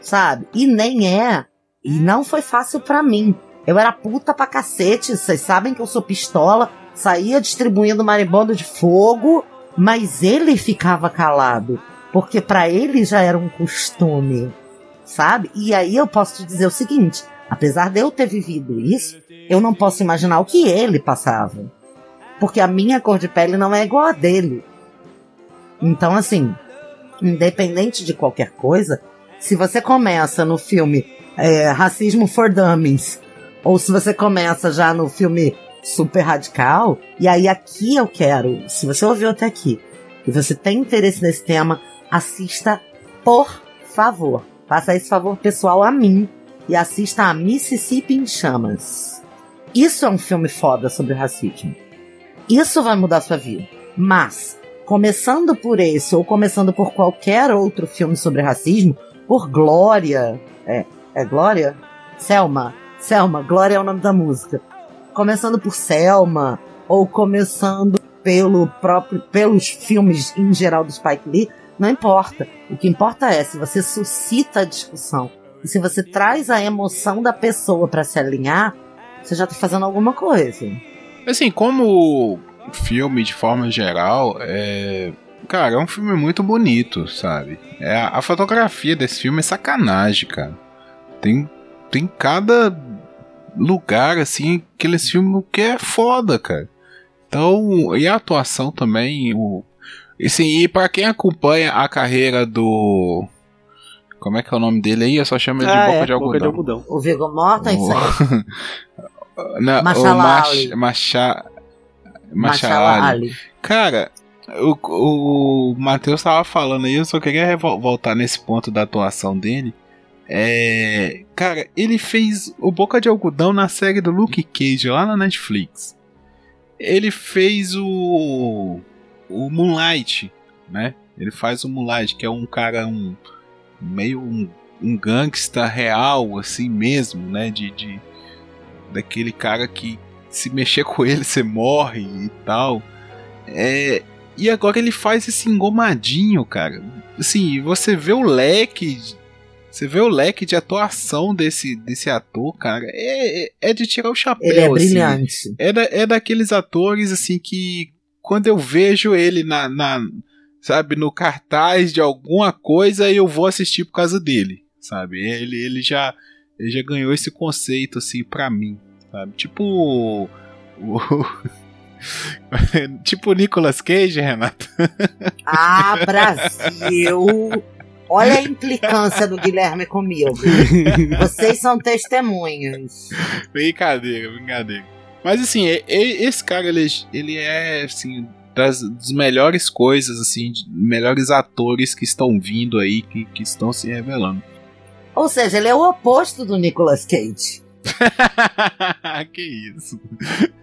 Sabe? E nem é. E não foi fácil para mim. Eu era puta pra cacete. Vocês sabem que eu sou pistola. Saía distribuindo marimbondo de fogo. Mas ele ficava calado. Porque para ele já era um costume. Sabe? E aí eu posso te dizer o seguinte: apesar de eu ter vivido isso, eu não posso imaginar o que ele passava. Porque a minha cor de pele não é igual a dele. Então, assim, independente de qualquer coisa, se você começa no filme é, Racismo for Dummies, ou se você começa já no filme super radical, e aí aqui eu quero, se você ouviu até aqui, e você tem interesse nesse tema, assista, por favor. Faça esse favor pessoal a mim e assista a Mississippi em Chamas. Isso é um filme foda sobre racismo. Isso vai mudar sua vida. Mas, começando por esse ou começando por qualquer outro filme sobre racismo, por Glória. É, é Glória? Selma. Selma, Glória é o nome da música. Começando por Selma, ou começando pelo próprio, pelos filmes em geral do Spike Lee, não importa. O que importa é se você suscita a discussão e se você traz a emoção da pessoa para se alinhar, você já tá fazendo alguma coisa.
Assim, como filme de forma geral, é. Cara, é um filme muito bonito, sabe? É, a fotografia desse filme é sacanagem, cara. Tem, tem cada lugar, assim, aqueles filmes que é foda, cara. Então, e a atuação também, o, e sim, e pra quem acompanha a carreira do. Como é que é o nome dele aí? Eu só chamo ele de
Ah,
Boca,
é,
de algodão.
Boca de Algodão.
O Viggo Mortensen,
O... [laughs] Não, o
Machalali.
Mach... Macha... Machalali.
Machalali.
Cara, o, o Matheus tava falando aí, eu só queria voltar nesse ponto da atuação dele. É. Cara, ele fez o Boca de Algodão na série do Luke Cage lá na Netflix. Ele fez o. O Moonlight, né? Ele faz o Moonlight, que é um cara, um. meio um, um gangsta real, assim mesmo, né? De, de. Daquele cara que se mexer com ele você morre e tal. É, e agora ele faz esse engomadinho, cara. Assim, você vê o leque. Você vê o leque de atuação desse, desse ator, cara. É, é- é de tirar o chapéu.
Ele é
assim.
brilhante.
É, da- é daqueles atores, assim, que quando eu vejo ele na, na- sabe, no cartaz de alguma coisa, eu vou assistir por causa dele, sabe? Ele, ele, já, ele já ganhou esse conceito, assim, pra mim, sabe? Tipo [laughs] tipo o Nicolas Cage, Renato.
Ah, Brasil! Olha a implicância do Guilherme comigo. Vocês são testemunhas.
brincadeira, brincadeira. Mas assim, esse cara, ele, ele é, assim, das, das melhores coisas, assim, de- melhores atores que estão vindo aí, que, que estão se revelando.
Ou seja, ele é o oposto do Nicolas Cage. [laughs]
que isso.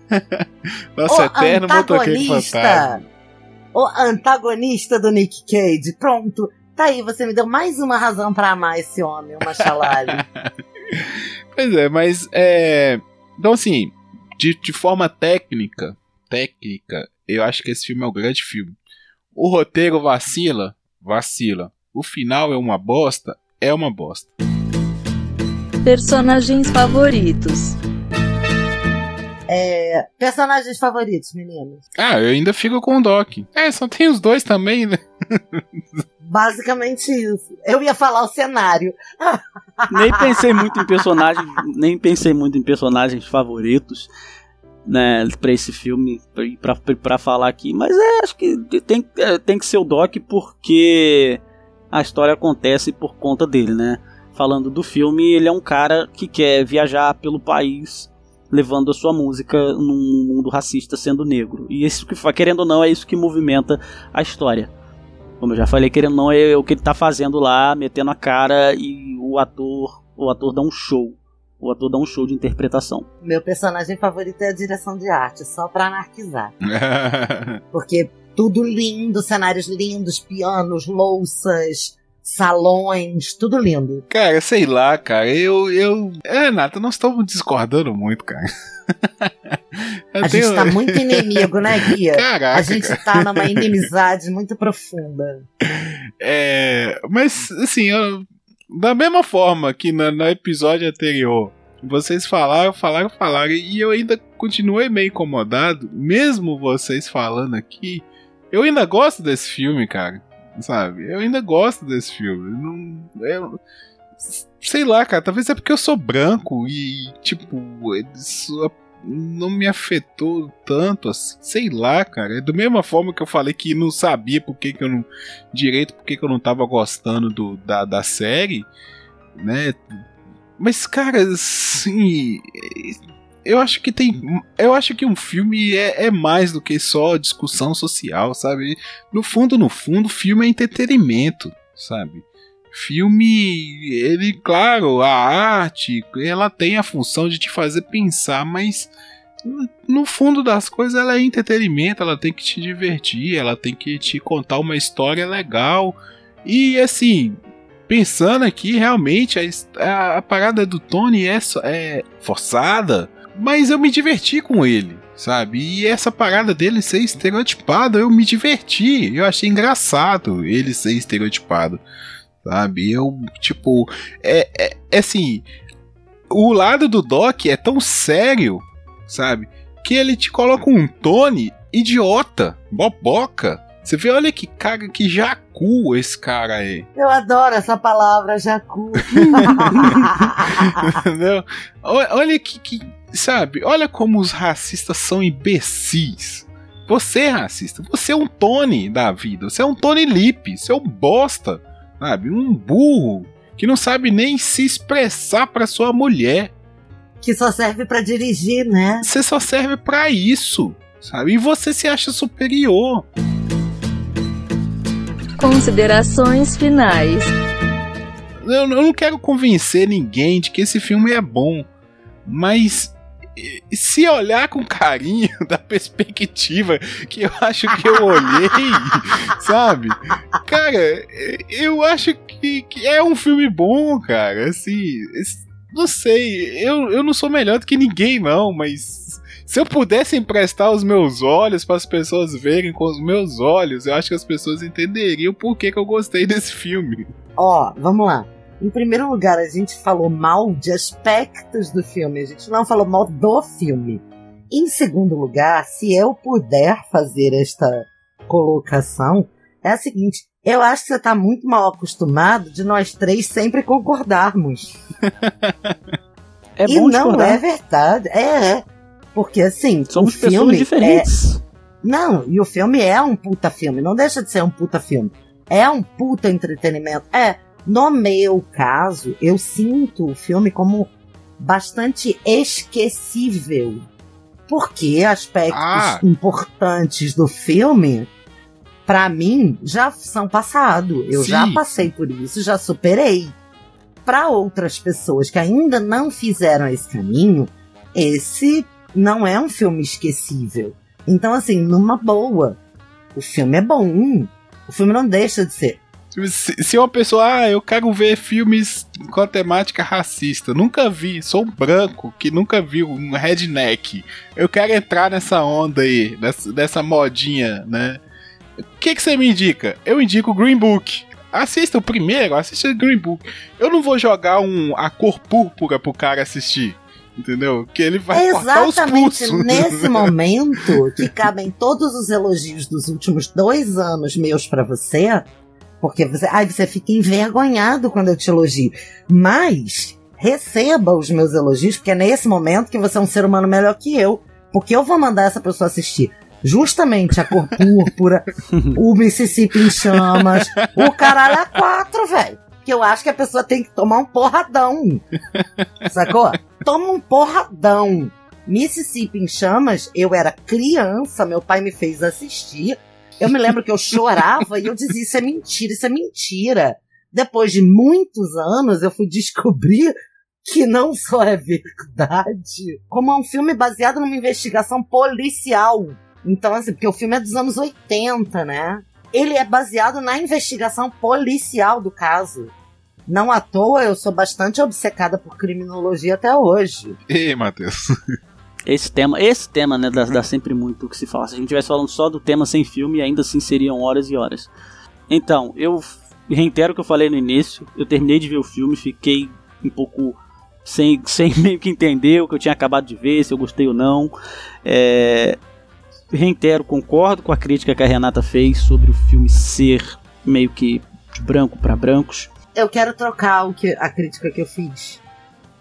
[laughs] Nosso
o
eterno motoqueiro fantasma.
antagonista. O antagonista do Nick Cage. Pronto. Tá aí, você me deu mais uma razão pra amar esse homem, o Machalali. [laughs]
Pois é, mas é. Então, assim, de, de forma técnica, técnica, eu acho que esse filme é um grande filme. O roteiro vacila, vacila. O final é uma bosta, é uma bosta.
Personagens favoritos.
É, personagens favoritos, meninos.
Ah, eu ainda fico com o Doc. É, só tem os dois também, né? [laughs]
Basicamente isso. Eu ia falar o cenário. [laughs]
nem pensei muito em personagens, nem pensei muito em personagens favoritos, né, para esse filme, pra falar aqui, mas é, acho que tem, é, tem que ser o Doc porque a história acontece por conta dele, né? Falando do filme, ele é um cara que quer viajar pelo país levando a sua música num mundo racista sendo negro. E isso que querendo ou não é isso que movimenta a história. Como eu já falei, querendo ou não, é o que ele tá fazendo lá, metendo a cara e o ator, o ator dá um show. o ator dá um show de interpretação.
Meu personagem favorito é a direção de arte, só pra anarquizar. [laughs] Porque tudo lindo, cenários lindos, pianos, louças, salões, tudo lindo.
Cara, sei lá, cara, eu. eu... É, Renata, nós estamos discordando muito, cara. [laughs]
a tenho... gente tá muito inimigo, né, Guia? [laughs]
Caraca,
a gente tá numa inimizade muito profunda.
É. Mas, assim, eu... da mesma forma que no, no episódio anterior. Vocês falaram, falaram, falaram, e eu ainda continuei meio incomodado, mesmo vocês falando aqui. Eu ainda gosto desse filme, cara sabe? Eu ainda gosto desse filme. Não, eu, sei lá, cara, talvez é porque eu sou branco e, tipo, isso não me afetou tanto assim. Sei lá, cara. É da mesma forma que eu falei que não sabia por que, que eu não. direito por que, que eu não tava gostando do, da, da série, né? Mas, cara, assim eu acho que tem. Eu acho que um filme é, é, mais do que só discussão social, sabe? No fundo, no fundo, filme é entretenimento, sabe? Filme, ele, claro, a arte, ela tem a função de te fazer pensar, mas no fundo das coisas ela é entretenimento, ela tem que te divertir, ela tem que te contar uma história legal. E assim, pensando aqui, realmente a, a, a parada do Tony é, é forçada mas eu me diverti com ele, sabe? E essa parada dele ser estereotipado, eu me diverti. Eu achei engraçado ele ser estereotipado, sabe? Eu, tipo, é, é, é assim. O lado do Doc é tão sério, sabe? Que ele te coloca um Tony idiota, boboca. Você vê, olha que cara, que jacu esse cara é.
Eu adoro essa palavra, jacu. [laughs]
Entendeu? Olha que, que, Sabe? Olha como os racistas são imbecis. Você é racista. Você é um Tony da vida. Você é um Tony Lip. Você é um bosta. Sabe? Um burro. Que não sabe nem se expressar para sua mulher.
Que só serve para dirigir, né?
Você só serve para isso. Sabe? E você se acha superior.
Considerações finais.
Eu, eu não quero convencer ninguém de que esse filme é bom. Mas se olhar com carinho [laughs] da perspectiva que eu acho que eu olhei, [laughs] sabe? Cara, eu acho que, que, é um filme bom, cara. Assim, não sei, eu, eu não sou melhor do que ninguém, não, mas se eu pudesse emprestar os meus olhos para as pessoas verem com os meus olhos, eu acho que as pessoas entenderiam por que, que eu gostei desse filme.
Ó, oh, vamos lá. Em primeiro lugar, a gente falou mal de aspectos do filme, a gente não falou mal do filme. Em segundo lugar, se eu puder fazer esta colocação, é a seguinte: eu acho que você está muito mal acostumado de nós três sempre concordarmos. [laughs]
é
e
bom
não
discordar.
é verdade. É, é. Porque assim,
somos pessoas
filme
diferentes.
É... Não, e o filme é um puta filme, não deixa de ser um puta filme. É um puta entretenimento. É, no meu caso, eu sinto o filme como bastante esquecível. Porque aspectos ah. importantes do filme, para mim, já são passado. Eu Sim. já passei por isso, já superei. Para outras pessoas que ainda não fizeram esse caminho, esse não é um filme esquecível. Então, assim, numa boa, o filme é bom. O filme não deixa de ser.
Se, se uma pessoa, ah, eu quero ver filmes com a temática racista, nunca vi, sou um branco que nunca viu um redneck, eu quero entrar nessa onda aí, dessa, dessa modinha, né? O que, que você me indica? Eu indico Green Book. Assista o primeiro, assista o Green Book. Eu não vou jogar um, a cor púrpura pro cara assistir. Entendeu? Que ele vai
é exatamente [laughs] nesse momento que cabem todos os elogios dos últimos dois anos meus para você, porque você, ai, você fica envergonhado quando eu te elogio. Mas receba os meus elogios, porque é nesse momento que você é um ser humano melhor que eu. Porque eu vou mandar essa pessoa assistir justamente a cor púrpura, [laughs] o Mississippi em chamas, o caralho é quatro, velho. Que eu acho que a pessoa tem que tomar um porradão. Sacou? Toma um porradão. Mississippi em chamas, eu era criança, meu pai me fez assistir. Eu me lembro que eu chorava e eu dizia: Isso é mentira, isso é mentira. Depois de muitos anos, eu fui descobrir que não só é verdade, como é um filme baseado numa investigação policial. Então, assim, porque o filme é dos anos 80, né? Ele é baseado na investigação policial do caso. Não à toa, eu sou bastante obcecada por criminologia até hoje.
Ei, Matheus. [laughs]
Esse tema, esse tema, né, dá, dá sempre muito o que se fala. Se a gente estivesse falando só do tema sem filme, ainda assim seriam horas e horas. Então, eu reitero o que eu falei no início. Eu terminei de ver o filme, fiquei um pouco sem, [laughs] sem meio que entender o que eu tinha acabado de ver, se eu gostei ou não. É, reitero, concordo com a crítica que a Renata fez sobre o filme ser meio que de branco para brancos.
Eu quero trocar o que a crítica que eu fiz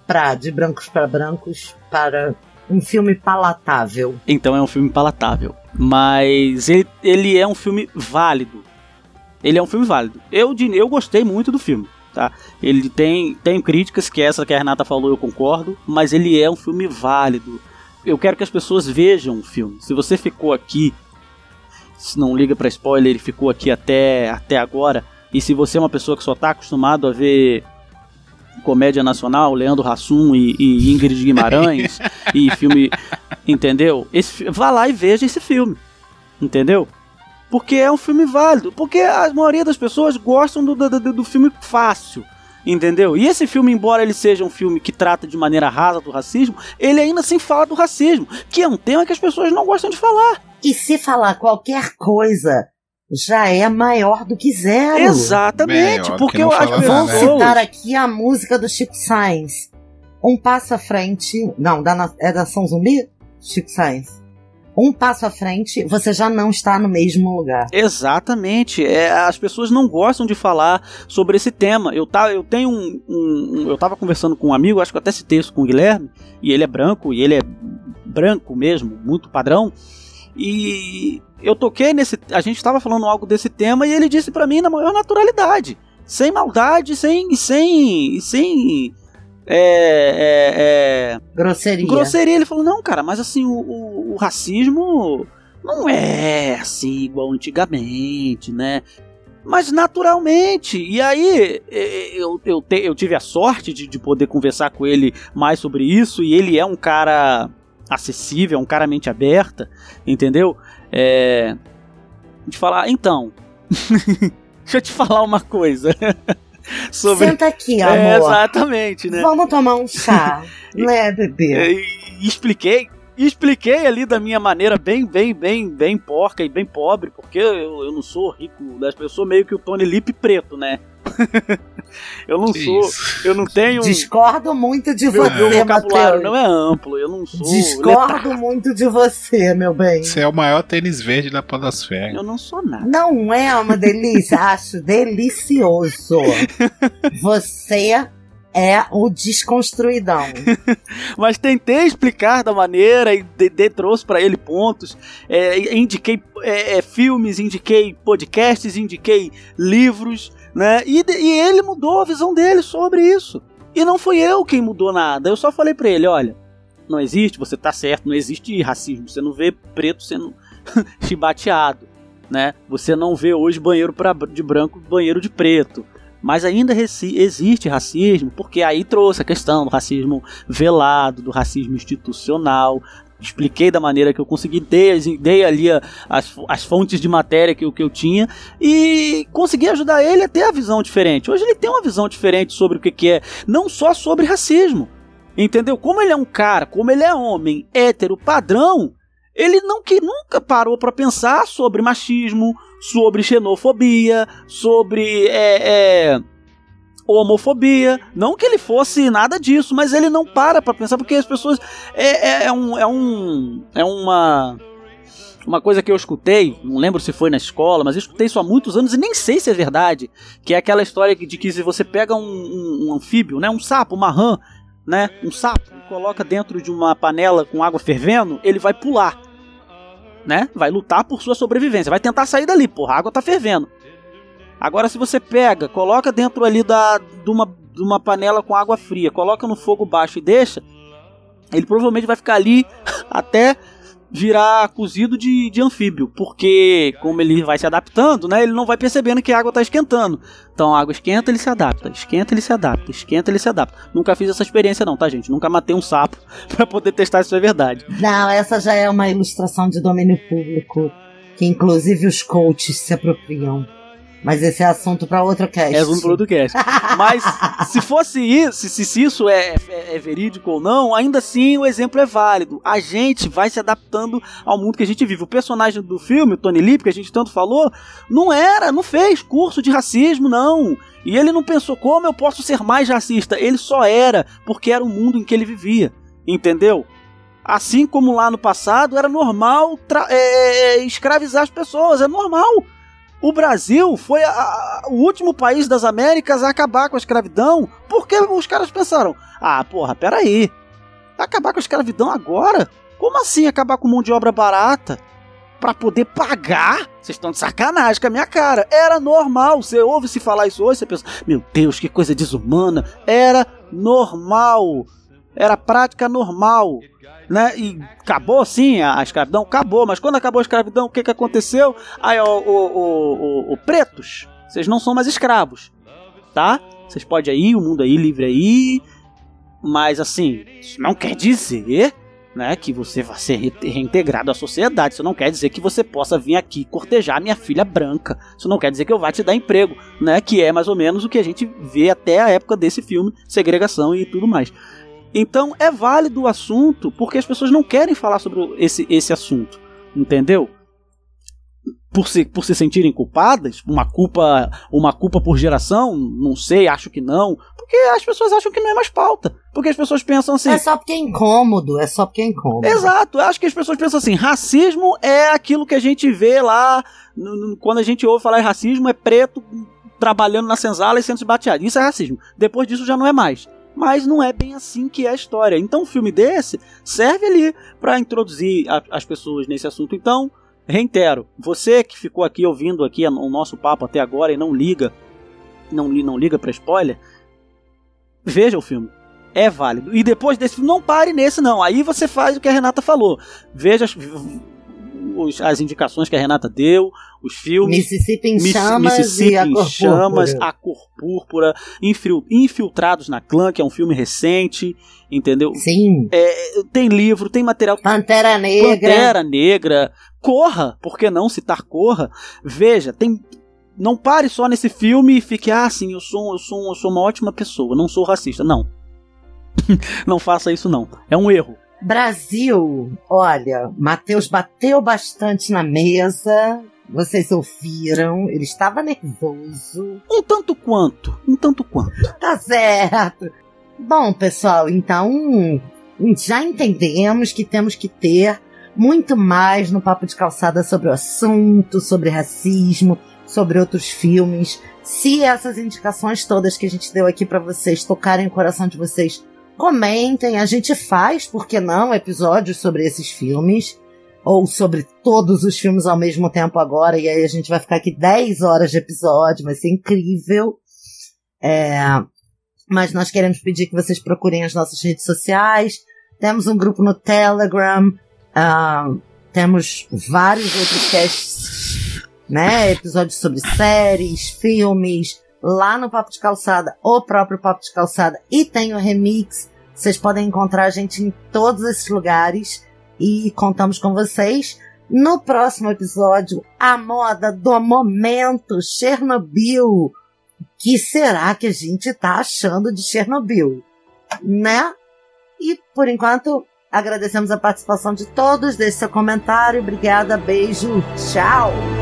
pra de brancos para brancos para um filme palatável.
Então é um filme palatável. Mas ele, ele é um filme válido. Ele é um filme válido. Eu, eu gostei muito do filme. Tá? Ele tem, tem críticas, que essa que a Renata falou eu concordo, mas ele é um filme válido. Eu quero que as pessoas vejam o filme. Se você ficou aqui, se não liga para spoiler, ele ficou aqui até, até agora, e se você é uma pessoa que só tá acostumado a ver comédia nacional, Leandro Hassum e, e Ingrid Guimarães [laughs] e filme, entendeu? Esse, vá lá e veja esse filme, entendeu? Porque é um filme válido, porque a maioria das pessoas gostam do, do, do filme fácil, entendeu? E esse filme, embora ele seja um filme que trata de maneira rasa do racismo, ele ainda assim fala do racismo, que é um tema que as pessoas não gostam de falar.
E se falar qualquer coisa já é maior do que zero.
Exatamente,
Bem,
porque
que
eu, as
fala
Vou citar aqui a música do Chico Sainz. Um passo à frente. Não, da, na- é da Nação Zumbi? Chico Sainz. Um passo à frente, você já não está no mesmo lugar.
Exatamente. É, as pessoas não gostam de falar sobre esse tema. Eu, tá, eu tenho um, um- um- Eu tava conversando com um amigo, acho que eu até citei isso com o Guilherme, e ele é branco, e ele é branco mesmo, muito padrão. E eu toquei nesse. A gente estava falando algo desse tema e ele disse pra mim na maior naturalidade. Sem maldade, sem. sem. sem. É, é, é,
Grosseria.
grosseria. Ele falou, não, cara, mas assim, o, o- o racismo não é assim igual antigamente, né? Mas naturalmente. E aí, eu, eu, te- eu tive a sorte de, de poder conversar com ele mais sobre isso, e ele é um cara acessível, é um cara mente aberta, entendeu? É. De falar, então. [laughs] deixa eu te falar uma coisa. [laughs] sobre.
Senta aqui,
É,
amor.
exatamente, né?
Vamos tomar um chá. [laughs] né, bebê?
E expliquei, expliquei ali da minha maneira bem, bem, bem, bem porca e bem pobre, porque eu, eu não sou rico das pessoas, sou meio que o Tony Lip preto, né? [laughs] eu não
Que
sou,
isso?
eu não tenho [laughs]
Discordo muito de
meu, meu
você,
vocabulário
Matheus.
não é amplo, eu não sou
Discordo muito de você, meu bem.
Você é o maior tênis verde da podosfera.
eu não sou nada.
Não é uma delícia, [laughs] acho delicioso. Você é o desconstruidão.
Mas tentei explicar da maneira e de, de- trouxe pra ele pontos. É, indiquei é, é, filmes, indiquei podcasts, indiquei livros, né? E, e ele mudou a visão dele sobre isso. E não fui eu quem mudou nada. Eu só falei pra ele, olha, não existe, você tá certo, não existe racismo. Você não vê preto sendo [laughs] chibateado, né? Você não vê hoje banheiro pra, de branco, banheiro de preto. Mas ainda existe racismo, porque aí trouxe a questão do racismo velado, do racismo institucional. Expliquei da maneira que eu consegui, dei, dei ali as, as fontes de matéria que, que eu tinha e consegui ajudar ele a ter a visão diferente. Hoje ele tem uma visão diferente sobre o que, que é, não só sobre racismo. Entendeu? Como ele é um cara, como ele é homem hétero padrão, ele não que nunca parou para pensar sobre machismo, sobre xenofobia, sobre é, é, homofobia. Não que ele fosse nada disso, mas ele não para para pensar porque as pessoas é, é, é um é um é uma uma coisa que eu escutei, não lembro se foi na escola, mas eu escutei isso há muitos anos e nem sei se é verdade, que é aquela história de que se você pega um, um- um anfíbio, né, um sapo, uma rã, né, um sapo, e coloca dentro de uma panela com água fervendo, ele vai pular, né, vai lutar por sua sobrevivência, vai tentar sair dali, porra, a água tá fervendo. Agora se você pega, coloca dentro ali da, de, uma, de uma panela com água fria, coloca no fogo baixo e deixa, ele provavelmente vai ficar ali [laughs] até virar cozido de, de anfíbio, porque como ele vai se adaptando, né, ele não vai percebendo que a água está esquentando. Então a água esquenta, ele se adapta, esquenta, ele se adapta, esquenta, ele se adapta. Nunca fiz essa experiência não, tá, gente? Nunca matei um sapo [laughs] para poder testar se é verdade.
Não, essa já é uma ilustração de domínio público, que inclusive os coaches se apropriam. Mas esse é assunto para outro cast.
É assunto para outro cast. [laughs] Mas se fosse isso, se, se isso é, é, é, verídico ou não, ainda assim o exemplo é válido. A gente vai se adaptando ao mundo que a gente vive. O personagem do filme, o Tony Lip, que a gente tanto falou, não era, não fez curso de racismo, não. E ele não pensou como eu posso ser mais racista. Ele só era, porque era o mundo em que ele vivia. Entendeu? Assim como lá no passado era normal é, é, escravizar as pessoas, é normal. O Brasil foi a, a, o último país das Américas a acabar com a escravidão, porque os caras pensaram: ah, porra, peraí, acabar com a escravidão agora? Como assim acabar com mão de obra barata? Para poder pagar? Vocês estão de sacanagem com a minha cara. Era normal. Você ouve se falar isso hoje, você pensa: meu Deus, que coisa desumana. Era normal. Era prática normal né? E acabou sim a, escravidão? Acabou, mas quando acabou a escravidão, o que, que aconteceu? Aí, o, o, o, o pretos, vocês não são mais escravos, tá? Vocês podem ir, o mundo aí, livre aí, mas assim, isso não quer dizer né, que você vai ser reintegrado à sociedade. Isso não quer dizer que você possa vir aqui cortejar minha filha branca. Isso não quer dizer que eu vá te dar emprego, né? Que é mais ou menos o que a gente vê até a época desse filme, segregação e tudo mais. Então é válido o assunto porque as pessoas não querem falar sobre esse, esse assunto, entendeu? Por se, por se sentirem culpadas, uma culpa, uma culpa por geração, não sei, acho que não, porque as pessoas acham que não é mais pauta, porque as pessoas pensam assim.
É só porque é incômodo, é só porque é incômodo.
Exato, eu acho que as pessoas pensam assim, racismo é aquilo que a gente vê lá, quando a gente ouve falar em racismo, é preto trabalhando na senzala e sendo esbateado. Isso é racismo. Depois disso já não é mais mas não é bem assim que é a história. Então, um filme desse serve ali para introduzir a, as pessoas nesse assunto. Então, reitero, você que ficou aqui ouvindo aqui o nosso papo até agora e não liga, não, não liga para spoiler, veja o filme. É válido. E depois desse não pare nesse não. Aí você faz o que a Renata falou. Veja os, as indicações que a Renata deu, os filmes.
Mississippi em chamas Mississippi e a cor chamas,
púrpura. a cor púrpura, infiltrados na clã, que é um filme recente, entendeu?
Sim.
É, tem livro, tem material.
Pantera Negra.
Pantera Negra. Corra, por que não citar Corra? Veja, tem não pare só nesse filme e fique, ah, sim, eu sou, eu sou, eu sou uma ótima pessoa, não sou racista. Não. [laughs] não faça isso, não. É um erro.
Brasil, olha, Matheus bateu bastante na mesa. Vocês ouviram, ele estava nervoso.
Um tanto quanto, um tanto quanto.
Tá certo. Bom, pessoal, então já entendemos que temos que ter muito mais no papo de calçada sobre o assunto, sobre racismo, sobre outros filmes. Se essas indicações todas que a gente deu aqui para vocês tocarem o coração de vocês, Comentem, a gente faz, por que não, episódios sobre esses filmes. Ou sobre todos os filmes ao mesmo tempo agora, e aí a gente vai ficar aqui 10 horas de episódio, vai ser incrível. É, mas nós queremos pedir que vocês procurem as nossas redes sociais. Temos um grupo no Telegram, uh, temos vários outros casts, né? Episódios sobre séries, filmes, lá no Papo de Calçada, o próprio Papo de Calçada, e tem o remix. Vocês podem encontrar a gente em todos esses lugares e contamos com vocês. No próximo episódio, a moda do momento, Chernobyl. O que será que a gente tá achando de Chernobyl? Né? E por enquanto, agradecemos a participação de todos. Deixe seu comentário. Obrigada, beijo, tchau!